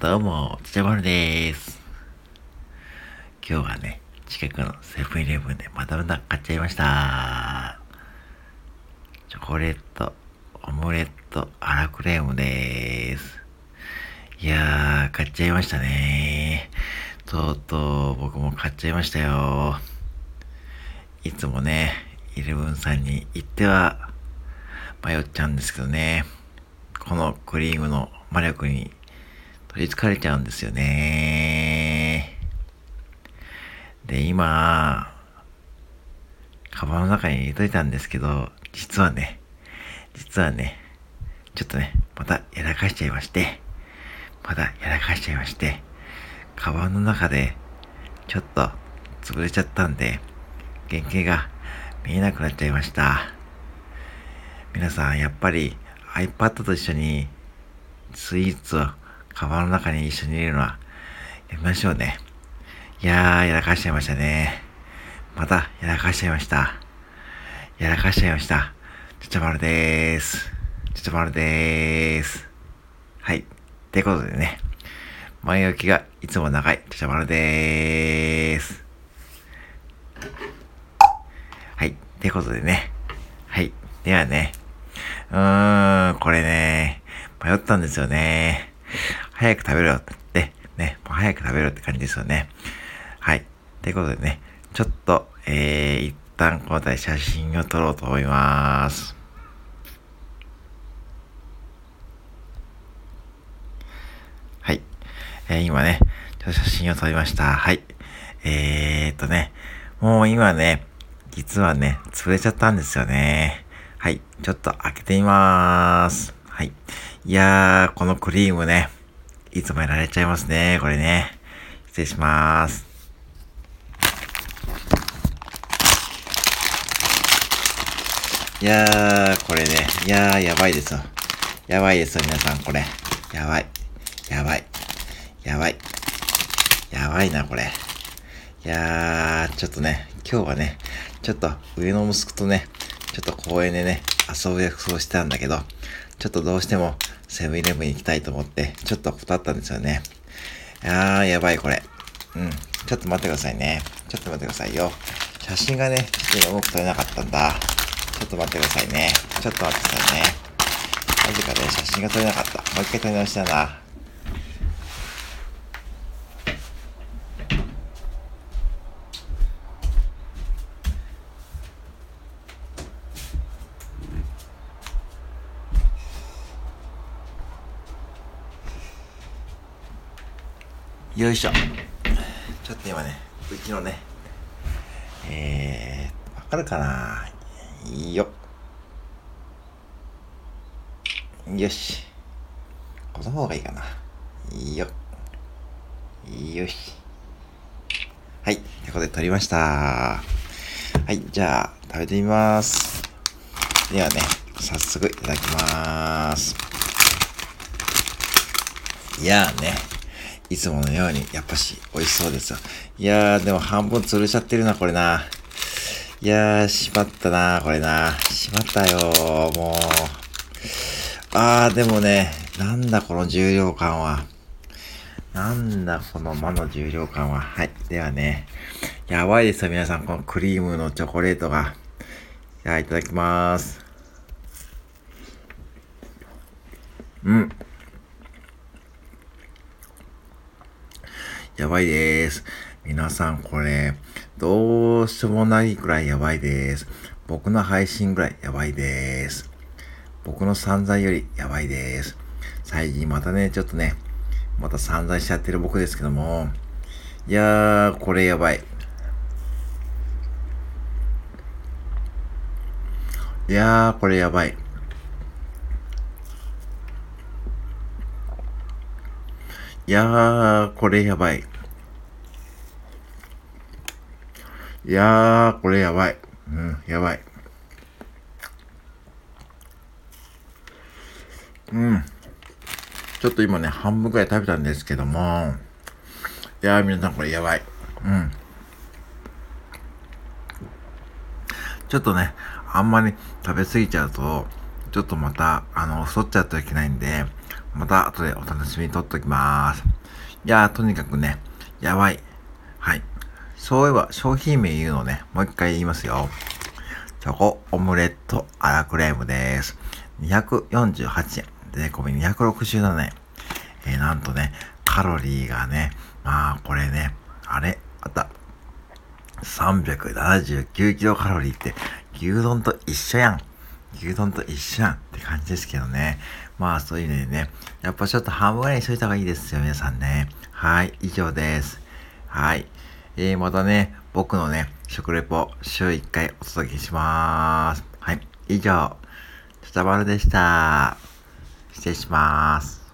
どうも、ちちゃまるです。今日はね、近くのセブンイレブンでまたまた買っちゃいました。チョコレート、オムレット、アラクレームでーす。いやー、買っちゃいましたねとうとう僕も買っちゃいましたよ。いつもね、イレブンさんに行っては迷っちゃうんですけどね。このクリームの魔力に取り憑かれちゃうんですよね。で、今、カバンの中に入れといたんですけど、実はね、実はね、ちょっとね、またやらかしちゃいまして、またやらかしちゃいまして、カバンの中でちょっと潰れちゃったんで、原型が見えなくなっちゃいました。皆さん、やっぱり iPad と一緒にスイーツをカバンの中に一緒に入れるのはやめましょうね。いやー、やらかしちゃいましたね。また、やらかしちゃいました。やらかしちゃいました。ちょちょまるでーす。ちょちょまるでーす。はい。ってことでね、前置きがいつも長い、ちょちょまるでーす。はい。ってことでね。はい。ではね。うーん、これね、迷ったんですよね。早く食べろって、ね、もう早く食べろって感じですよね。はい。ってことでね、ちょっと、えー、一旦この辺り写真を撮ろうと思います。はい。えー、今ね、ちょっと写真を撮りました。はい。えーっとね、もう今ね、実はね、潰れちゃったんですよね。はい。ちょっと開けてみまーす。はい。いやー、このクリームね、いつもやられちゃいますね。これね。失礼します。いやー、これね。いやー、やばいですよ。やばいですよ、皆さん、これ。やばい。やばい。やばい。やばいな、これ。いやー、ちょっとね、今日はね、ちょっと上の息子とね、ちょっと公園でね、遊ぶ約束をしてたんだけど、ちょっとどうしてもセブンイレブンに行きたいと思って、ちょっと断ったんですよね。あー、やばいこれ。うん。ちょっと待ってくださいね。ちょっと待ってくださいよ。写真がね、ちょっとうまく撮れなかったんだ。ちょっと待ってくださいね。ちょっと待ってくださいね。なぜかね、写真が撮れなかった。もう一回撮り直したな。よいしょ。ちょっと今ね、うちのね、えー、わかるかな？いいよ。よし。この方がいいかな。いいよ。よし。はい。ということで撮りました。はい。じゃあ、食べてみます。ではね、早速いただきます。いやーね。いつものように、やっぱし、美味しそうですよ。いやー、でも半分潰れちゃってるな、これな。いやー、しまったな、これな。しまったよもう。あー、でもね、なんだこの重量感は。なんだこの魔の重量感は。はい。ではね、やばいですよ、皆さん。このクリームのチョコレートが。じゃあ、いただきます。うん。やばいです。皆さんこれ、どうしようもないくらいやばいです。僕の配信ぐらいやばいです。僕の散財よりやばいです。最近またね、ちょっとね、また散財しちゃってる僕ですけども、いやー、これやばい。いやー、これやばい。いやー、これやばい。いやー、これやばい。うん、やばい。うん。ちょっと今ね、半分くらい食べたんですけども、いやー、皆さんこれやばい。うん。ちょっとね、あんまり食べ過ぎちゃうと、ちょっとまた、あの、太っちゃうといけないんで、また後でお楽しみにとっておきます。いやー、とにかくね、やばい。はい。そういえば、商品名言うのね、もう一回言いますよ。チョコオムレットアラクレームです。248円。税込み267円。えー、なんとね、カロリーがね、まあ、これね、あれ、あった。379キロカロリーって、牛丼と一緒やん。牛丼と一緒やんって感じですけどね。まあ、そういうのでね、やっぱちょっと半分ぐらいにしといた方がいいですよ、皆さんね。はい、以上です。はい。えー、またね、僕のね、食レポ、週1回お届けします。はい、以上、ちゃちゃまるでした。失礼します。